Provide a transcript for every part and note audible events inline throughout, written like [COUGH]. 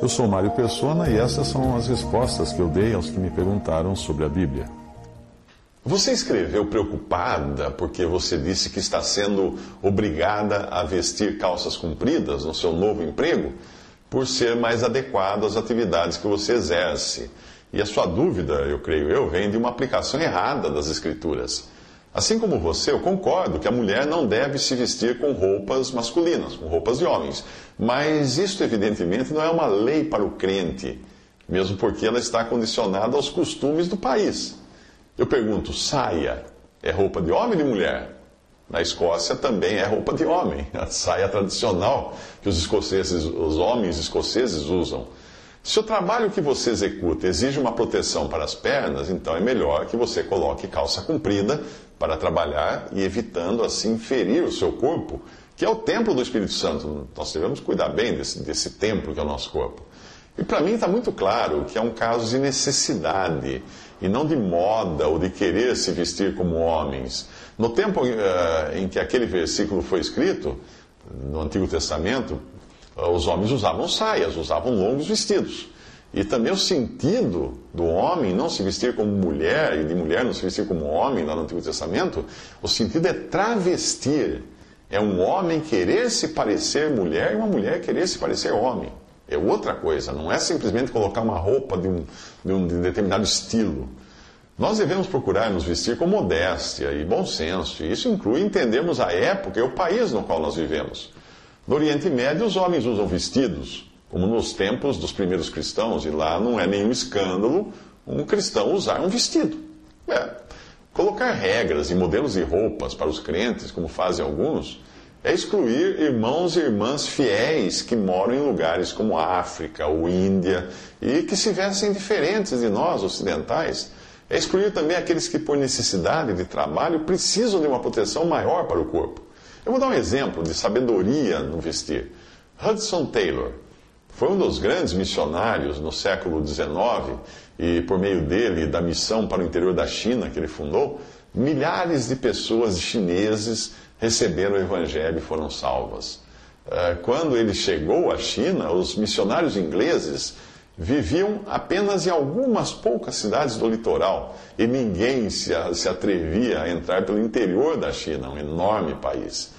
Eu sou Mário Persona e essas são as respostas que eu dei aos que me perguntaram sobre a Bíblia. Você escreveu preocupada porque você disse que está sendo obrigada a vestir calças compridas no seu novo emprego por ser mais adequado às atividades que você exerce. E a sua dúvida, eu creio eu, vem de uma aplicação errada das Escrituras. Assim como você, eu concordo que a mulher não deve se vestir com roupas masculinas, com roupas de homens. Mas isso, evidentemente, não é uma lei para o crente, mesmo porque ela está condicionada aos costumes do país. Eu pergunto: saia é roupa de homem ou de mulher? Na Escócia também é roupa de homem, [LAUGHS] a saia tradicional que os escoceses, os homens escoceses usam. Se o trabalho que você executa exige uma proteção para as pernas, então é melhor que você coloque calça comprida para trabalhar e evitando assim ferir o seu corpo, que é o templo do Espírito Santo. Nós devemos cuidar bem desse, desse templo que é o nosso corpo. E para mim está muito claro que é um caso de necessidade e não de moda ou de querer se vestir como homens. No tempo uh, em que aquele versículo foi escrito, no Antigo Testamento, os homens usavam saias, usavam longos vestidos. E também o sentido do homem não se vestir como mulher e de mulher não se vestir como homem lá no Antigo Testamento, o sentido é travestir. É um homem querer se parecer mulher e uma mulher querer se parecer homem. É outra coisa, não é simplesmente colocar uma roupa de um, de um determinado estilo. Nós devemos procurar nos vestir com modéstia e bom senso, e isso inclui entendermos a época e o país no qual nós vivemos. No Oriente Médio, os homens usam vestidos, como nos tempos dos primeiros cristãos, e lá não é nenhum escândalo um cristão usar um vestido. É. Colocar regras e modelos de roupas para os crentes, como fazem alguns, é excluir irmãos e irmãs fiéis que moram em lugares como África ou Índia e que se vestem diferentes de nós ocidentais. É excluir também aqueles que, por necessidade de trabalho, precisam de uma proteção maior para o corpo. Eu vou dar um exemplo de sabedoria no vestir. Hudson Taylor foi um dos grandes missionários no século XIX e, por meio dele, da missão para o interior da China que ele fundou, milhares de pessoas chineses receberam o Evangelho e foram salvas. Eh, quando ele chegou à China, os missionários ingleses viviam apenas em algumas poucas cidades do litoral e ninguém se, atrevia a entrar pelo interior da China, um enorme país.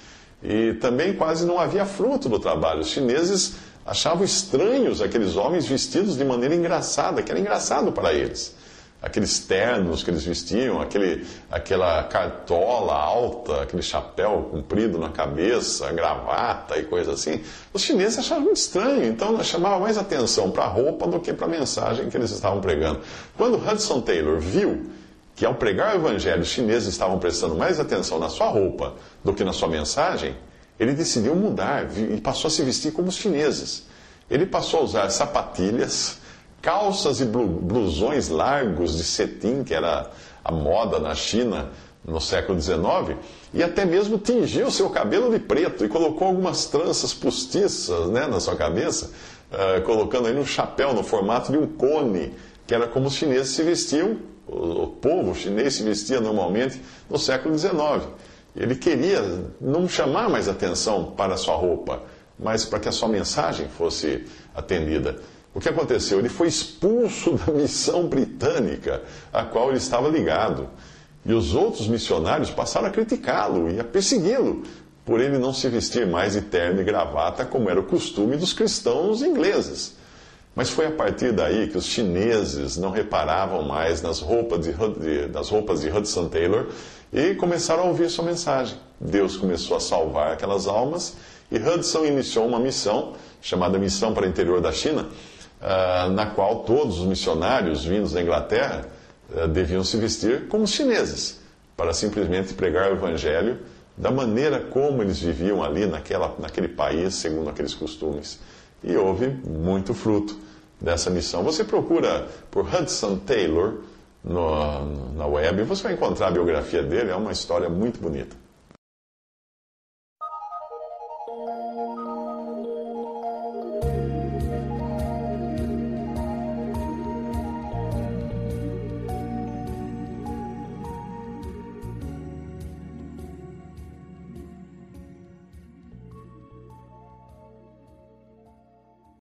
E também quase não havia fruto do trabalho. Os chineses achavam estranhos aqueles homens vestidos de maneira engraçada, que era engraçado para eles aqueles ternos que eles vestiam, aquele, aquela cartola alta, aquele chapéu comprido na cabeça, gravata e coisa assim. Os chineses achavam muito estranho, então chamava mais atenção para a roupa do que para a mensagem que eles estavam pregando. Quando Hudson Taylor viu que ao pregar o evangelho os chineses estavam prestando mais atenção na sua roupa do que na sua mensagem, ele decidiu mudar e passou a se vestir como os chineses. Ele passou a usar sapatilhas, calças e blusões largos de cetim, que era a moda na China no século XIX, e até mesmo tingiu seu cabelo de preto e colocou algumas tranças postiças né, na sua cabeça, uh, colocando aí um chapéu no formato de um cone, que era como os chineses se vestiam, o, o povo chinês se vestia normalmente no século XIX. Ele queria não chamar mais atenção para a sua roupa, mas para que a sua mensagem fosse atendida. O que aconteceu? Ele foi expulso da missão britânica a qual ele estava ligado. E os outros missionários passaram a criticá-lo e a persegui-lo por ele não se vestir mais de terno e gravata como era o costume dos cristãos ingleses. Mas foi a partir daí que os chineses não reparavam mais nas roupas de, nas roupas de Hudson Taylor e começaram a ouvir sua mensagem. Deus começou a salvar aquelas almas e Hudson iniciou uma missão chamada Missão para o Interior da China, ah, na qual todos os missionários vindos da Inglaterra ah, deviam se vestir como os chineses, para simplesmente pregar o evangelho da maneira como eles viviam ali naquela, naquele país, segundo aqueles costumes. E houve muito fruto dessa missão. Você procura por Hudson Taylor no, na web, você vai encontrar a biografia dele, é uma história muito bonita.